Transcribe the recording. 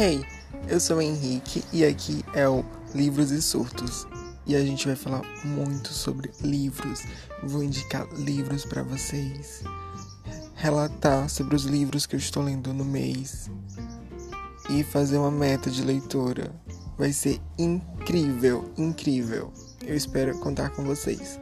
Hey, eu sou o Henrique e aqui é o Livros e Surtos. E a gente vai falar muito sobre livros. Vou indicar livros para vocês, relatar sobre os livros que eu estou lendo no mês e fazer uma meta de leitura. Vai ser incrível, incrível. Eu espero contar com vocês.